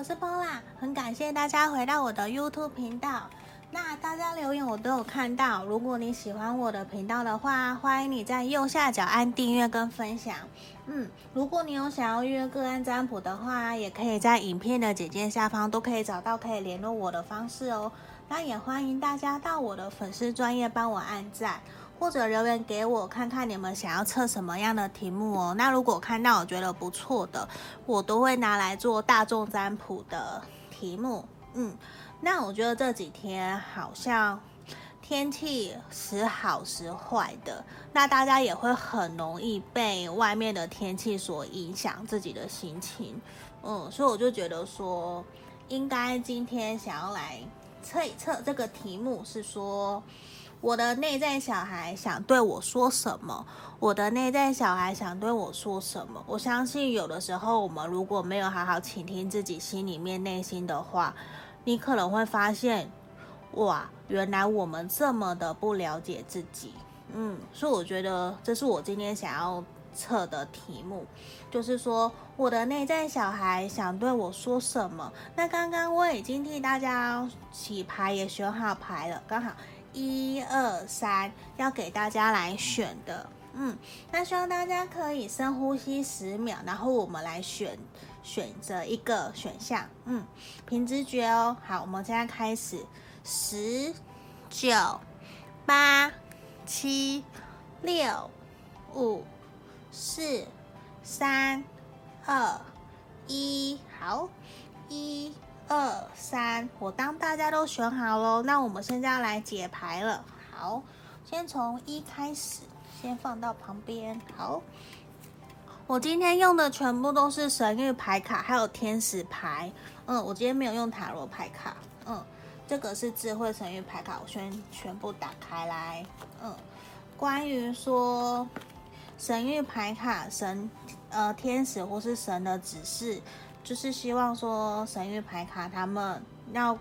我是 Paula，很感谢大家回到我的 YouTube 频道。那大家留言我都有看到，如果你喜欢我的频道的话，欢迎你在右下角按订阅跟分享。嗯，如果你有想要约个案占卜的话，也可以在影片的简介下方都可以找到可以联络我的方式哦。那也欢迎大家到我的粉丝专业帮我按赞，或者留言给我看看你们想要测什么样的题目哦。那如果看到我觉得不错的，我都会拿来做大众占卜的题目。嗯。那我觉得这几天好像天气时好时坏的，那大家也会很容易被外面的天气所影响自己的心情，嗯，所以我就觉得说，应该今天想要来测一测这个题目，是说我的内在小孩想对我说什么？我的内在小孩想对我说什么？我相信有的时候我们如果没有好好倾听自己心里面内心的话。你可能会发现，哇，原来我们这么的不了解自己，嗯，所以我觉得这是我今天想要测的题目，就是说我的内在小孩想对我说什么。那刚刚我已经替大家洗牌，也选好牌了，刚好一二三要给大家来选的，嗯，那希望大家可以深呼吸十秒，然后我们来选。选择一个选项，嗯，凭直觉哦。好，我们现在开始，十、九、八、七、六、五、四、三、二、一。好，一、二、三。我当大家都选好喽，那我们现在要来解牌了。好，先从一开始，先放到旁边。好。我今天用的全部都是神諭牌卡，还有天使牌。嗯，我今天没有用塔罗牌卡。嗯，这个是智慧神諭牌卡，我先全部打开来。嗯，关于说神諭牌卡，神呃天使或是神的指示，就是希望说神域牌卡他们要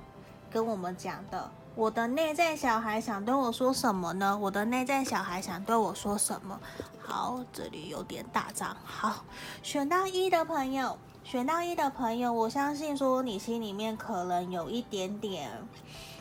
跟我们讲的。我的内在小孩想对我说什么呢？我的内在小孩想对我说什么？好，这里有点大张。好，选到一的朋友，选到一的朋友，我相信说你心里面可能有一点点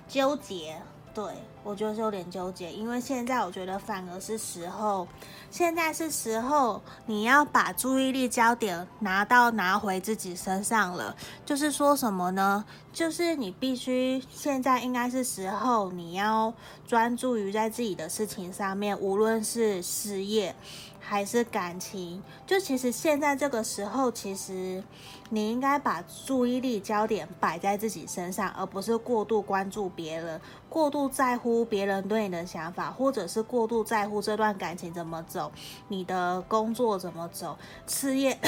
纠结。对，我就是有点纠结，因为现在我觉得反而是时候，现在是时候你要把注意力焦点拿到拿回自己身上了。就是说什么呢？就是你必须现在应该是时候，你要专注于在自己的事情上面，无论是事业。还是感情，就其实现在这个时候，其实你应该把注意力焦点摆在自己身上，而不是过度关注别人，过度在乎别人对你的想法，或者是过度在乎这段感情怎么走，你的工作怎么走，事业。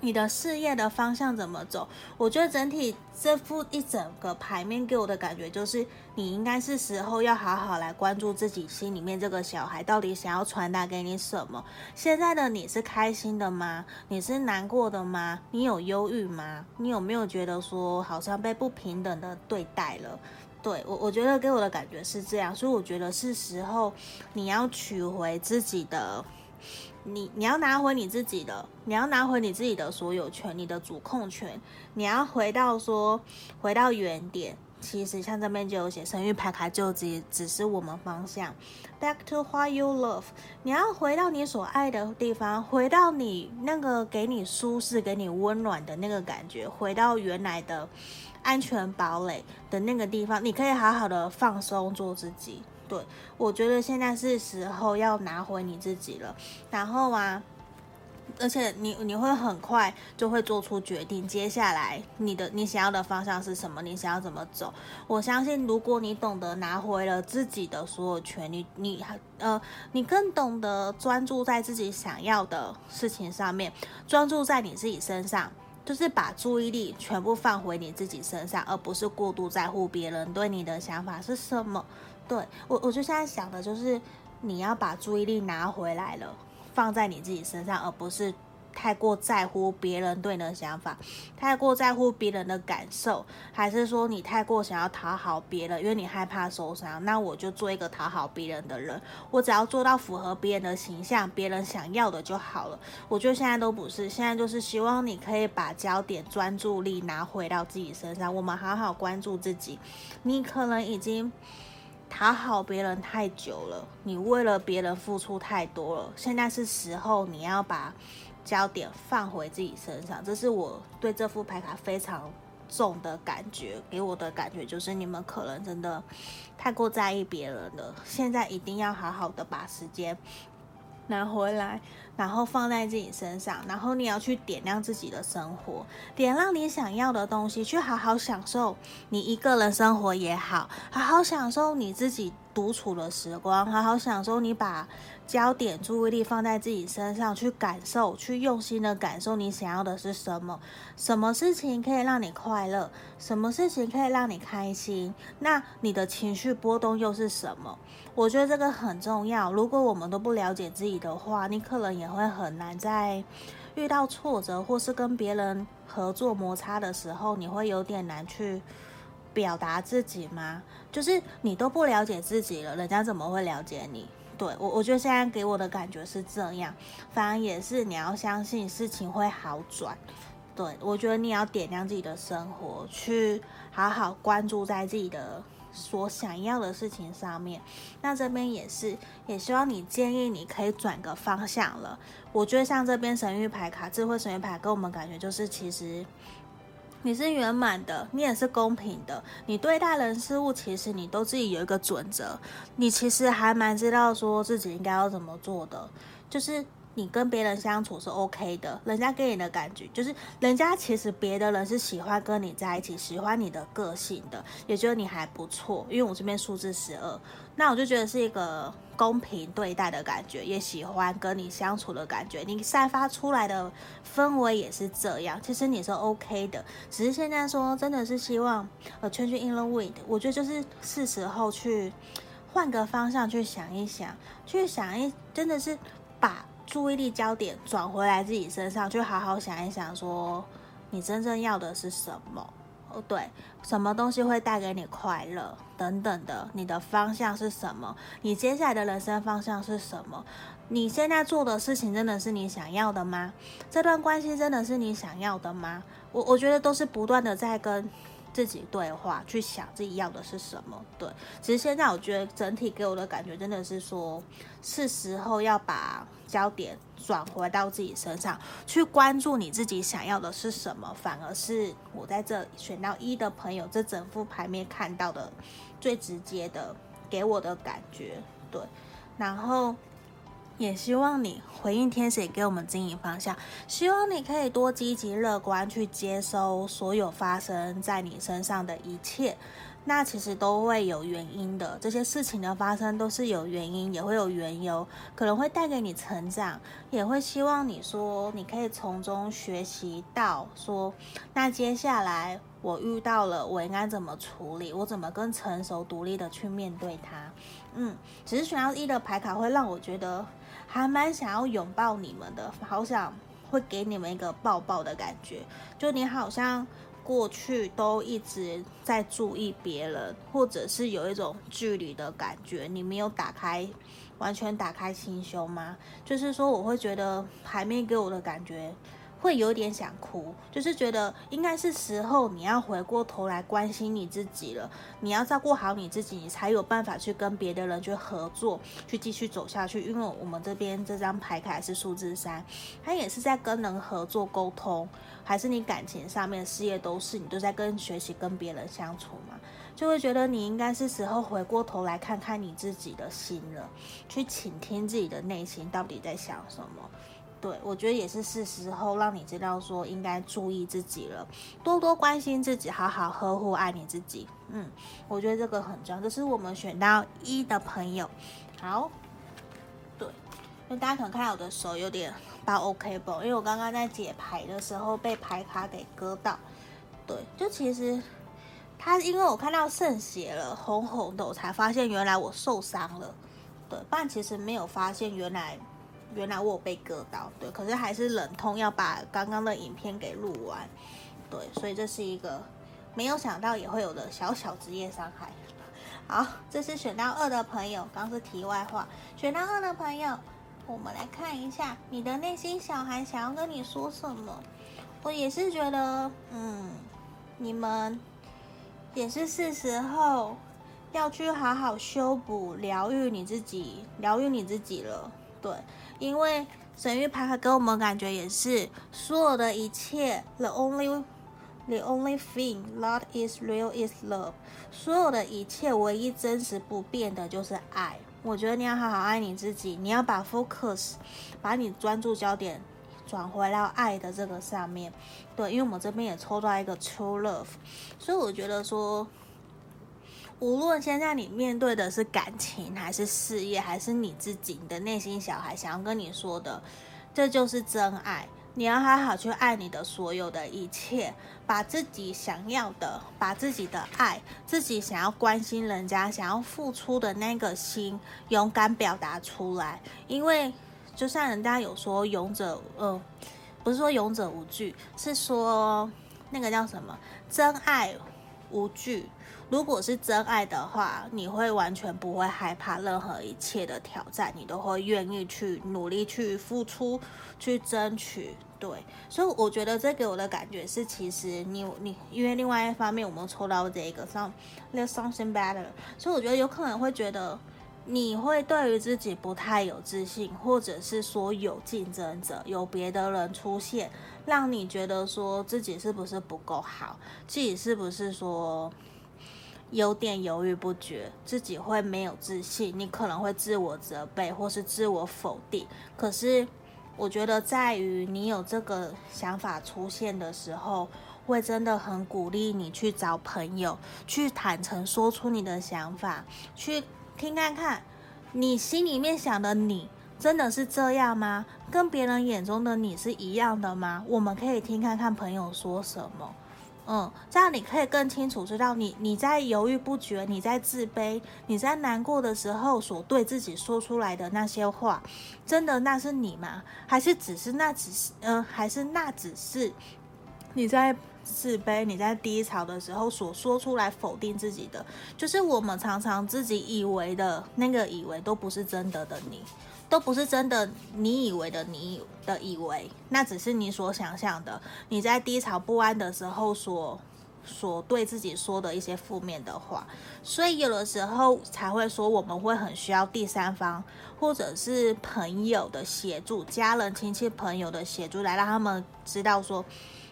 你的事业的方向怎么走？我觉得整体这副一整个牌面给我的感觉就是，你应该是时候要好好来关注自己心里面这个小孩到底想要传达给你什么。现在的你是开心的吗？你是难过的吗？你有忧郁吗？你有没有觉得说好像被不平等的对待了？对，我，我觉得给我的感觉是这样，所以我觉得是时候你要取回自己的。你你要拿回你自己的，你要拿回你自己的所有权，你的主控权。你要回到说，回到原点。其实像这边就有写，生育牌卡就只只是我们方向。Back to what you love。你要回到你所爱的地方，回到你那个给你舒适、给你温暖的那个感觉，回到原来的安全堡垒的那个地方，你可以好好的放松，做自己。对，我觉得现在是时候要拿回你自己了。然后啊，而且你你会很快就会做出决定，接下来你的你想要的方向是什么？你想要怎么走？我相信，如果你懂得拿回了自己的所有权，你你呃，你更懂得专注在自己想要的事情上面，专注在你自己身上，就是把注意力全部放回你自己身上，而不是过度在乎别人对你的想法是什么。对，我，我就现在想的就是，你要把注意力拿回来了，放在你自己身上，而不是太过在乎别人对你的想法，太过在乎别人的感受，还是说你太过想要讨好别人，因为你害怕受伤？那我就做一个讨好别人的人，我只要做到符合别人的形象，别人想要的就好了。我觉得现在都不是，现在就是希望你可以把焦点、专注力拿回到自己身上，我们好好关注自己。你可能已经。讨好别人太久了，你为了别人付出太多了。现在是时候，你要把焦点放回自己身上。这是我对这副牌卡非常重的感觉，给我的感觉就是你们可能真的太过在意别人了。现在一定要好好的把时间拿回来。然后放在自己身上，然后你要去点亮自己的生活，点亮你想要的东西，去好好享受你一个人生活也好，好好享受你自己独处的时光，好好享受你把焦点、注意力放在自己身上，去感受，去用心的感受你想要的是什么，什么事情可以让你快乐，什么事情可以让你开心，那你的情绪波动又是什么？我觉得这个很重要。如果我们都不了解自己的话，你可能也会很难在遇到挫折或是跟别人合作摩擦的时候，你会有点难去表达自己吗？就是你都不了解自己了，人家怎么会了解你？对，我，我觉得现在给我的感觉是这样。反而也是你要相信事情会好转。对，我觉得你要点亮自己的生活，去好好关注在自己的。所想要的事情上面，那这边也是，也希望你建议你可以转个方向了。我觉得像这边神諭牌卡、智慧神諭牌，给我们感觉就是，其实你是圆满的，你也是公平的，你对待人事物，其实你都自己有一个准则，你其实还蛮知道说自己应该要怎么做的，就是。你跟别人相处是 OK 的，人家给你的感觉就是，人家其实别的人是喜欢跟你在一起，喜欢你的个性的，也觉得你还不错。因为我这边数字十二，那我就觉得是一个公平对待的感觉，也喜欢跟你相处的感觉。你散发出来的氛围也是这样，其实你是 OK 的。只是现在说真的是希望呃吹吹 in the wind，我觉得就是是时候去换个方向去想一想，去想一，真的是把。注意力焦点转回来自己身上，去好好想一想，说你真正要的是什么？哦，对，什么东西会带给你快乐等等的？你的方向是什么？你接下来的人生方向是什么？你现在做的事情真的是你想要的吗？这段关系真的是你想要的吗？我我觉得都是不断的在跟。自己对话，去想自己要的是什么。对，其实现在我觉得整体给我的感觉真的是说，是时候要把焦点转回到自己身上，去关注你自己想要的是什么。反而是我在这选到一的朋友，这整副牌面看到的最直接的给我的感觉。对，然后。也希望你回应天使给我们指引方向，希望你可以多积极乐观去接收所有发生在你身上的一切，那其实都会有原因的，这些事情的发生都是有原因，也会有缘由，可能会带给你成长，也会希望你说你可以从中学习到说，那接下来我遇到了，我应该怎么处理，我怎么更成熟独立的去面对它，嗯，只是选到一的牌卡会让我觉得。还蛮想要拥抱你们的，好想会给你们一个抱抱的感觉。就你好像过去都一直在注意别人，或者是有一种距离的感觉，你没有打开，完全打开心胸吗？就是说，我会觉得牌面给我的感觉。会有点想哭，就是觉得应该是时候你要回过头来关心你自己了。你要照顾好你自己，你才有办法去跟别的人去合作，去继续走下去。因为我们这边这张牌卡是数字三，它也是在跟人合作沟通，还是你感情上面、事业都是你都在跟学习跟别人相处嘛，就会觉得你应该是时候回过头来看看你自己的心了，去倾听自己的内心到底在想什么。对，我觉得也是是时候让你知道说应该注意自己了，多多关心自己，好好呵护爱你自己。嗯，我觉得这个很重要。这是我们选到一的朋友，好，对，因为大家可能看到我的手有点包 OK 不？因为我刚刚在解牌的时候被牌卡给割到。对，就其实他因为我看到渗血了，红红的，我才发现原来我受伤了。对，不然其实没有发现原来。原来我有被割到，对，可是还是忍痛要把刚刚的影片给录完，对，所以这是一个没有想到也会有的小小职业伤害。好，这是选到二的朋友，刚是题外话。选到二的朋友，我们来看一下你的内心小孩想要跟你说什么。我也是觉得，嗯，你们也是是时候要去好好修补、疗愈你自己、疗愈你自己了。对，因为神域牌卡给我们感觉也是所有的一切，the only。The only thing that is real is love。所有的一切，唯一真实不变的就是爱。我觉得你要好好爱你自己，你要把 focus，把你专注焦点转回到爱的这个上面。对，因为我们这边也抽到一个 true love，所以我觉得说，无论现在你面对的是感情，还是事业，还是你自己，你的内心小孩想要跟你说的，这就是真爱。你要好好去爱你的所有的一切，把自己想要的，把自己的爱，自己想要关心人家、想要付出的那个心，勇敢表达出来。因为就像人家有说，勇者，呃，不是说勇者无惧，是说那个叫什么，真爱无惧。如果是真爱的话，你会完全不会害怕任何一切的挑战，你都会愿意去努力去付出，去争取。对，所以我觉得这给我的感觉是，其实你你因为另外一方面，我们抽到这个上 there's something better，所以我觉得有可能会觉得你会对于自己不太有自信，或者是说有竞争者，有别的人出现，让你觉得说自己是不是不够好，自己是不是说。有点犹豫不决，自己会没有自信，你可能会自我责备或是自我否定。可是，我觉得在于你有这个想法出现的时候，会真的很鼓励你去找朋友，去坦诚说出你的想法，去听看看，你心里面想的你真的是这样吗？跟别人眼中的你是一样的吗？我们可以听看看朋友说什么。嗯，这样你可以更清楚知道你你在犹豫不决，你在自卑，你在难过的时候所对自己说出来的那些话，真的那是你吗？还是只是那只是嗯，还是那只是你在自卑、你在低潮的时候所说出来否定自己的？就是我们常常自己以为的那个以为都不是真的的你。都不是真的，你以为的，你的以为，那只是你所想象的。你在低潮不安的时候所所对自己说的一些负面的话，所以有的时候才会说我们会很需要第三方或者是朋友的协助，家人、亲戚、朋友的协助，来让他们知道说，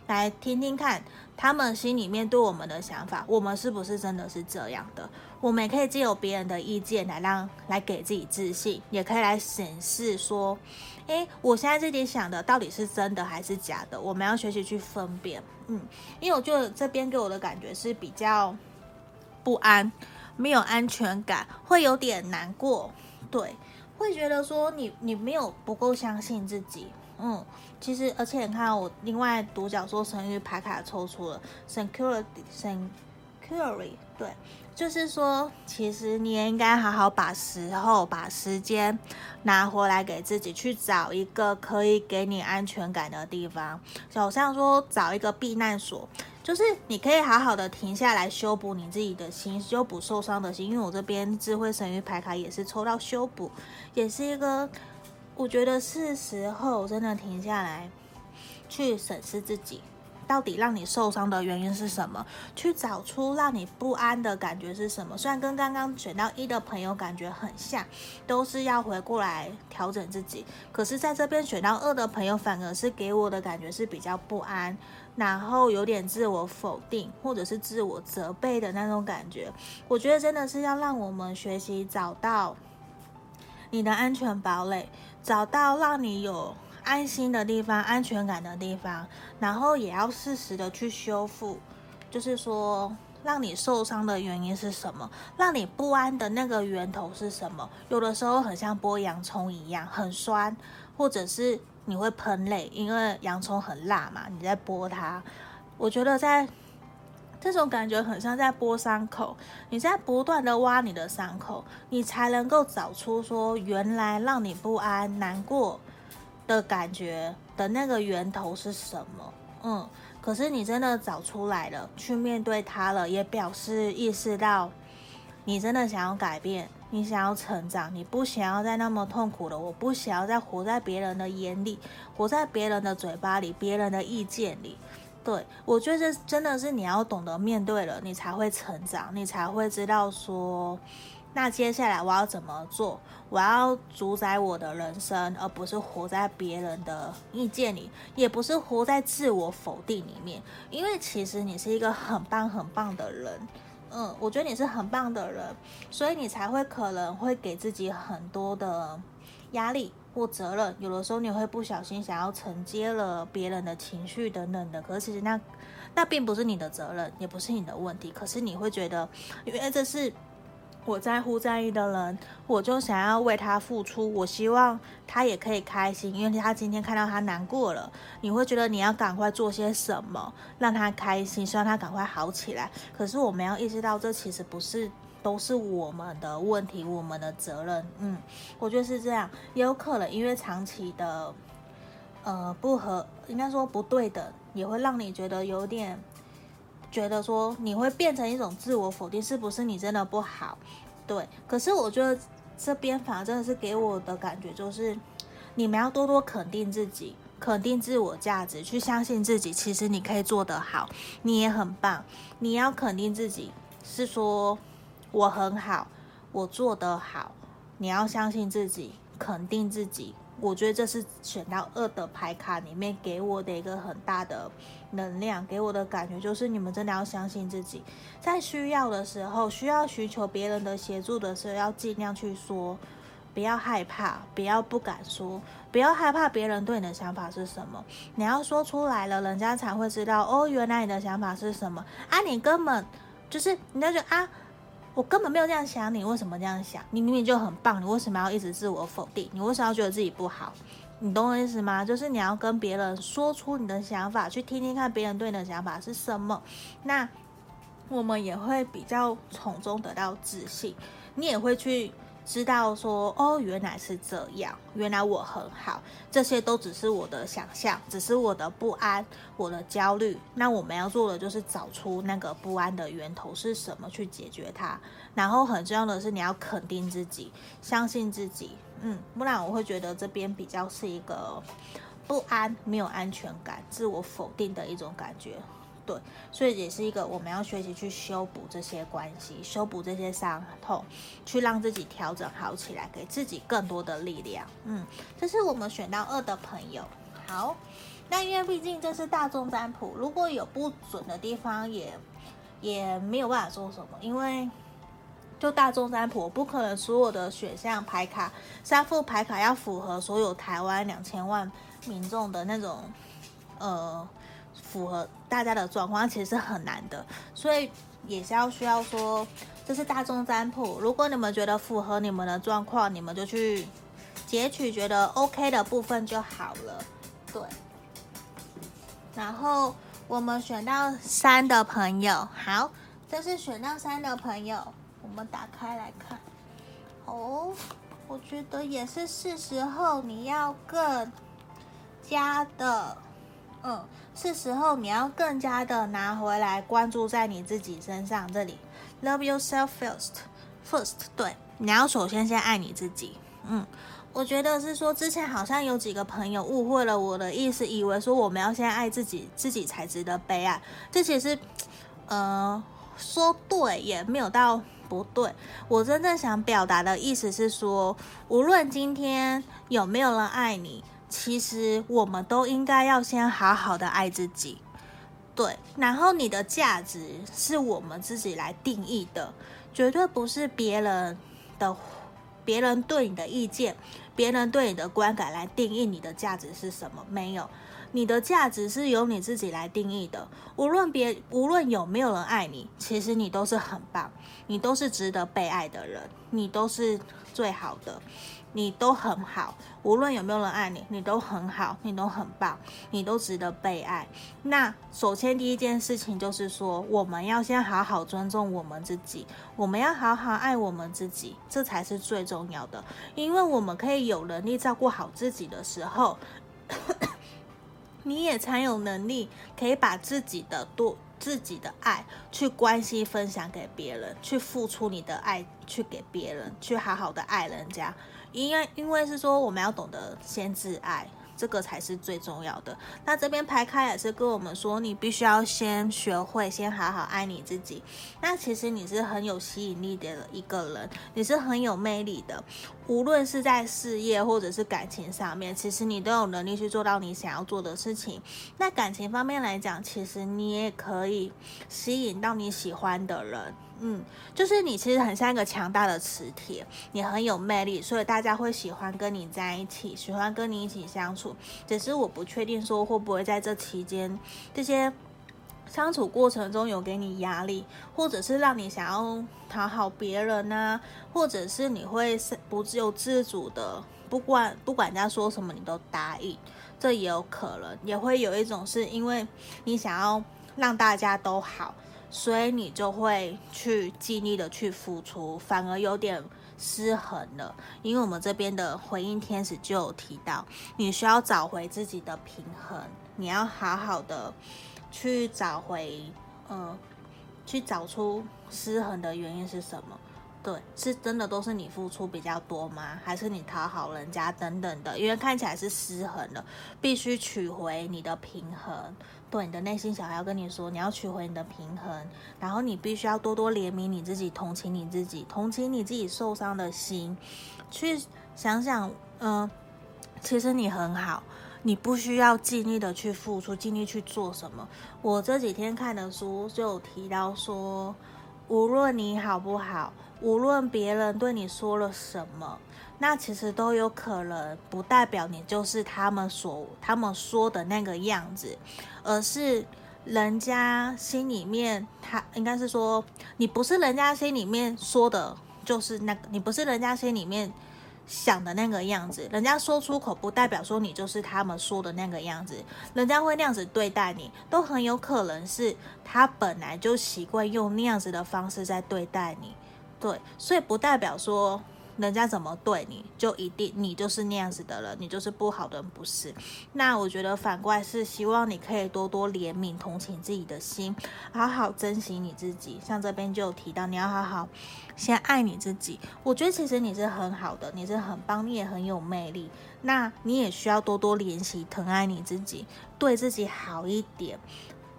来听听看他们心里面对我们的想法，我们是不是真的是这样的？我们也可以借由别人的意见来让来给自己自信，也可以来审视说，诶，我现在自己想的到底是真的还是假的？我们要学习去分辨，嗯，因为我觉得这边给我的感觉是比较不安，没有安全感，会有点难过，对，会觉得说你你没有不够相信自己，嗯，其实而且你看我另外独角兽神諭牌卡抽出了 security，security，对。就是说，其实你也应该好好把时候、把时间拿回来给自己，去找一个可以给你安全感的地方。就好像说，找一个避难所，就是你可以好好的停下来，修补你自己的心，修补受伤的心。因为我这边智慧神諭牌卡也是抽到修补，也是一个，我觉得是时候真的停下来，去审视自己。到底让你受伤的原因是什么？去找出让你不安的感觉是什么？虽然跟刚刚选到一的朋友感觉很像，都是要回过来调整自己。可是在这边选到二的朋友，反而是给我的感觉是比较不安，然后有点自我否定或者是自我责备的那种感觉。我觉得真的是要让我们学习找到你的安全堡垒，找到让你有。安心的地方，安全感的地方，然后也要适时的去修复。就是说，让你受伤的原因是什么？让你不安的那个源头是什么？有的时候很像剥洋葱一样，很酸，或者是你会喷泪，因为洋葱很辣嘛，你在剥它。我觉得在这种感觉很像在剥伤口，你在不断的挖你的伤口，你才能够找出说，原来让你不安、难过。的感觉的那个源头是什么？嗯，可是你真的找出来了，去面对它了，也表示意识到你真的想要改变，你想要成长，你不想要再那么痛苦了。我不想要再活在别人的眼里，活在别人的嘴巴里，别人的意见里。对，我觉得真的是你要懂得面对了，你才会成长，你才会知道说，那接下来我要怎么做？我要主宰我的人生，而不是活在别人的意见里，也不是活在自我否定里面。因为其实你是一个很棒很棒的人，嗯，我觉得你是很棒的人，所以你才会可能会给自己很多的压力。或责任，有的时候你会不小心想要承接了别人的情绪等等的，可是其实那那并不是你的责任，也不是你的问题。可是你会觉得，因为这是我在乎在意的人，我就想要为他付出，我希望他也可以开心，因为他今天看到他难过了，你会觉得你要赶快做些什么让他开心，希望他赶快好起来。可是我们要意识到，这其实不是。都是我们的问题，我们的责任。嗯，我觉得是这样，也有可能因为长期的呃不合，应该说不对等，也会让你觉得有点觉得说你会变成一种自我否定，是不是你真的不好？对，可是我觉得这边反而真的是给我的感觉就是，你们要多多肯定自己，肯定自我价值，去相信自己，其实你可以做得好，你也很棒。你要肯定自己，是说。我很好，我做得好。你要相信自己，肯定自己。我觉得这是选到二的牌卡里面给我的一个很大的能量，给我的感觉就是你们真的要相信自己，在需要的时候，需要寻求别人的协助的时候，要尽量去说，不要害怕，不要不敢说，不要害怕别人对你的想法是什么。你要说出来了，人家才会知道哦，原来你的想法是什么啊！你根本就是你那就啊。我根本没有这样想你，为什么这样想？你明明就很棒，你为什么要一直自我否定？你为什么要觉得自己不好？你懂我意思吗？就是你要跟别人说出你的想法，去听听看别人对你的想法是什么。那我们也会比较从中得到自信，你也会去。知道说哦，原来是这样，原来我很好，这些都只是我的想象，只是我的不安，我的焦虑。那我们要做的就是找出那个不安的源头是什么，去解决它。然后很重要的是，你要肯定自己，相信自己，嗯，不然我会觉得这边比较是一个不安、没有安全感、自我否定的一种感觉。对，所以也是一个我们要学习去修补这些关系，修补这些伤痛，去让自己调整好起来，给自己更多的力量。嗯，这是我们选到二的朋友。好，那因为毕竟这是大众占卜，如果有不准的地方也，也没有办法说什么，因为就大众占卜，不可能所有的选项牌卡三副牌卡要符合所有台湾两千万民众的那种，呃。符合大家的状况其实是很难的，所以也是要需要说，这是大众占卜。如果你们觉得符合你们的状况，你们就去截取觉得 OK 的部分就好了。对。然后我们选到三的朋友，好，这是选到三的朋友，我们打开来看。哦，我觉得也是是时候你要更加的。嗯，是时候你要更加的拿回来关注在你自己身上。这里，Love yourself first. First，对，你要首先先爱你自己。嗯，我觉得是说，之前好像有几个朋友误会了我的意思，以为说我们要先爱自己，自己才值得被爱。这其实，呃，说对也没有到不对。我真正想表达的意思是说，无论今天有没有人爱你。其实我们都应该要先好好的爱自己，对。然后你的价值是我们自己来定义的，绝对不是别人的、别人对你的意见、别人对你的观感来定义你的价值是什么。没有，你的价值是由你自己来定义的。无论别无论有没有人爱你，其实你都是很棒，你都是值得被爱的人，你都是最好的。你都很好，无论有没有人爱你，你都很好，你都很棒，你都值得被爱。那首先第一件事情就是说，我们要先好好尊重我们自己，我们要好好爱我们自己，这才是最重要的。因为我们可以有能力照顾好自己的时候，你也才有能力可以把自己的多自己的爱去关系分享给别人，去付出你的爱去给别人，去好好的爱人家。因为因为是说我们要懂得先自爱。这个才是最重要的。那这边排开也是跟我们说，你必须要先学会，先好好爱你自己。那其实你是很有吸引力的一个人，你是很有魅力的。无论是在事业或者是感情上面，其实你都有能力去做到你想要做的事情。那感情方面来讲，其实你也可以吸引到你喜欢的人。嗯，就是你其实很像一个强大的磁铁，你很有魅力，所以大家会喜欢跟你在一起，喜欢跟你一起相处。只是我不确定说会不会在这期间，这些相处过程中有给你压力，或者是让你想要讨好别人呢、啊，或者是你会不由自主的，不管不管人家说什么你都答应，这也有可能，也会有一种是因为你想要让大家都好。所以你就会去尽力的去付出，反而有点失衡了。因为我们这边的回应天使就有提到，你需要找回自己的平衡，你要好好的去找回，嗯、呃，去找出失衡的原因是什么？对，是真的都是你付出比较多吗？还是你讨好人家等等的？因为看起来是失衡了，必须取回你的平衡。对，你的内心小孩要跟你说，你要取回你的平衡，然后你必须要多多怜悯你自己，同情你自己，同情你自己受伤的心，去想想，嗯、其实你很好，你不需要尽力的去付出，尽力去做什么。我这几天看的书就有提到说，无论你好不好，无论别人对你说了什么。那其实都有可能，不代表你就是他们所他们说的那个样子，而是人家心里面，他应该是说，你不是人家心里面说的，就是那个，你不是人家心里面想的那个样子。人家说出口，不代表说你就是他们说的那个样子。人家会那样子对待你，都很有可能是他本来就习惯用那样子的方式在对待你。对，所以不代表说。人家怎么对你，就一定你就是那样子的人，你就是不好的人，不是？那我觉得反过来是希望你可以多多怜悯、同情自己的心，好好珍惜你自己。像这边就有提到，你要好好先爱你自己。我觉得其实你是很好的，你是很棒，你也很有魅力。那你也需要多多练习疼爱你自己，对自己好一点，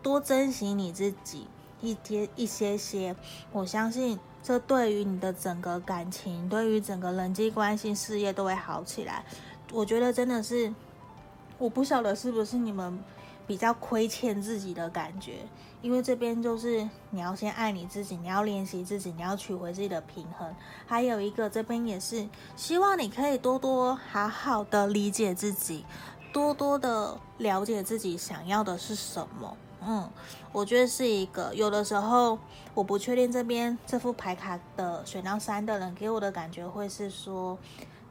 多珍惜你自己一些一些些。我相信。这对于你的整个感情，对于整个人际关系、事业都会好起来。我觉得真的是，我不晓得是不是你们比较亏欠自己的感觉，因为这边就是你要先爱你自己，你要练习自己，你要取回自己的平衡。还有一个这边也是希望你可以多多好好的理解自己，多多的了解自己想要的是什么。嗯，我觉得是一个。有的时候我不确定这边这副牌卡的选到三的人给我的感觉会是说，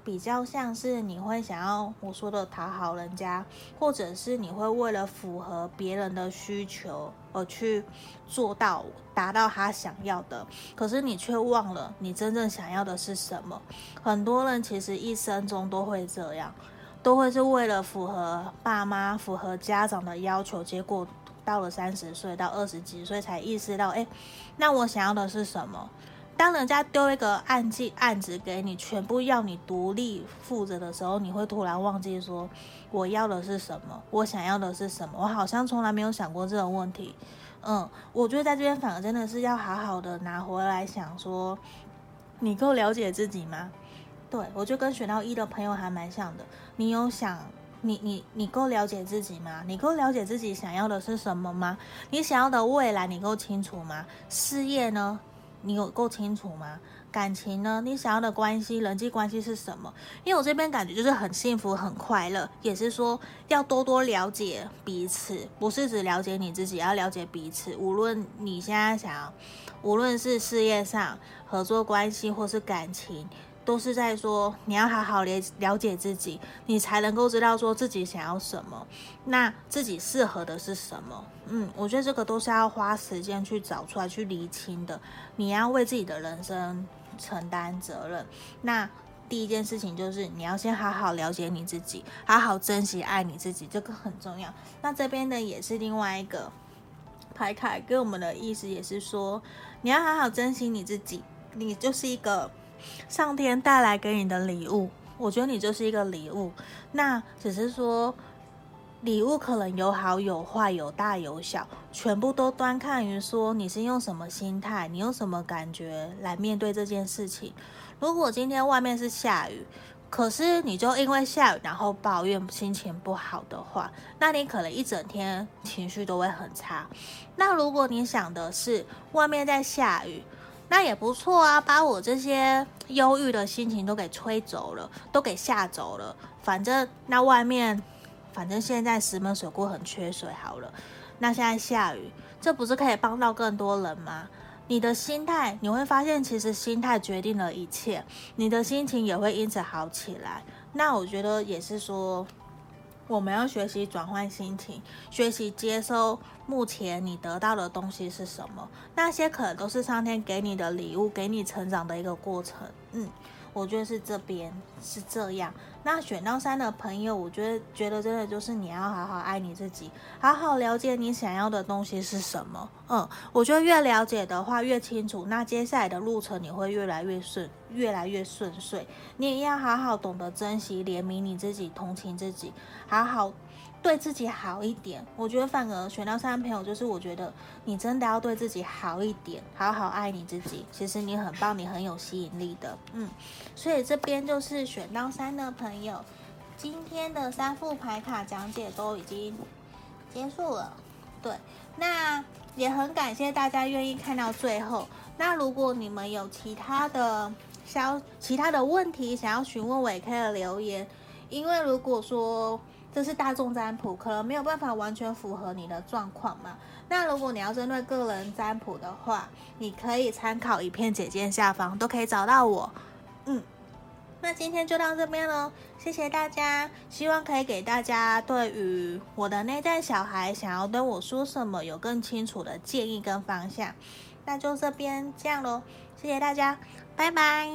比较像是你会想要我说的讨好人家，或者是你会为了符合别人的需求而去做到达到他想要的，可是你却忘了你真正想要的是什么。很多人其实一生中都会这样，都会是为了符合爸妈、符合家长的要求，结果。到了三十岁到二十几岁才意识到，哎，那我想要的是什么？当人家丢一个案件案子给你，全部要你独立负责的时候，你会突然忘记说，我要的是什么？我想要的是什么？我好像从来没有想过这种问题。嗯，我觉得在这边反而真的是要好好的拿回来想说，你够了解自己吗？对，我就跟选到一的朋友还蛮像的，你有想。你你你够了解自己吗？你够了解自己想要的是什么吗？你想要的未来你够清楚吗？事业呢？你有够清楚吗？感情呢？你想要的关系、人际关系是什么？因为我这边感觉就是很幸福、很快乐，也是说要多多了解彼此，不是只了解你自己，要了解彼此。无论你现在想要，无论是事业上、合作关系或是感情。都是在说，你要好好了了解自己，你才能够知道说自己想要什么，那自己适合的是什么。嗯，我觉得这个都是要花时间去找出来、去厘清的。你要为自己的人生承担责任。那第一件事情就是你要先好好了解你自己，好好珍惜爱你自己，这个很重要。那这边呢也是另外一个牌卡给我们的意思，也是说你要好好珍惜你自己，你就是一个上天带来给你的礼物。我觉得你就是一个礼物，那只是说礼物可能有好有坏，有大有小，全部都端看于说你是用什么心态，你用什么感觉来面对这件事情。如果今天外面是下雨，可是你就因为下雨然后抱怨心情不好的话，那你可能一整天情绪都会很差。那如果你想的是外面在下雨，那也不错啊，把我这些忧郁的心情都给吹走了，都给吓走了。反正那外面，反正现在石门水库很缺水，好了，那现在下雨，这不是可以帮到更多人吗？你的心态，你会发现其实心态决定了一切，你的心情也会因此好起来。那我觉得也是说。我们要学习转换心情，学习接收目前你得到的东西是什么。那些可能都是上天给你的礼物，给你成长的一个过程。嗯。我觉得是这边是这样。那选到三的朋友，我觉得觉得真的就是你要好好爱你自己，好好了解你想要的东西是什么。嗯，我觉得越了解的话越清楚，那接下来的路程你会越来越顺，越来越顺遂。你也要好好懂得珍惜、怜悯你自己、同情自己，好好。对自己好一点，我觉得反而选到三的朋友，就是我觉得你真的要对自己好一点，好好爱你自己。其实你很棒，你很有吸引力的，嗯。所以这边就是选到三的朋友，今天的三副牌卡讲解都已经结束了。对，那也很感谢大家愿意看到最后。那如果你们有其他的消其他的问题想要询问我，也可以留言，因为如果说。这是大众占卜，可能没有办法完全符合你的状况嘛。那如果你要针对个人占卜的话，你可以参考影片简介下方都可以找到我。嗯，那今天就到这边喽，谢谢大家。希望可以给大家对于我的内在小孩想要对我说什么有更清楚的建议跟方向。那就这边这样喽，谢谢大家，拜拜。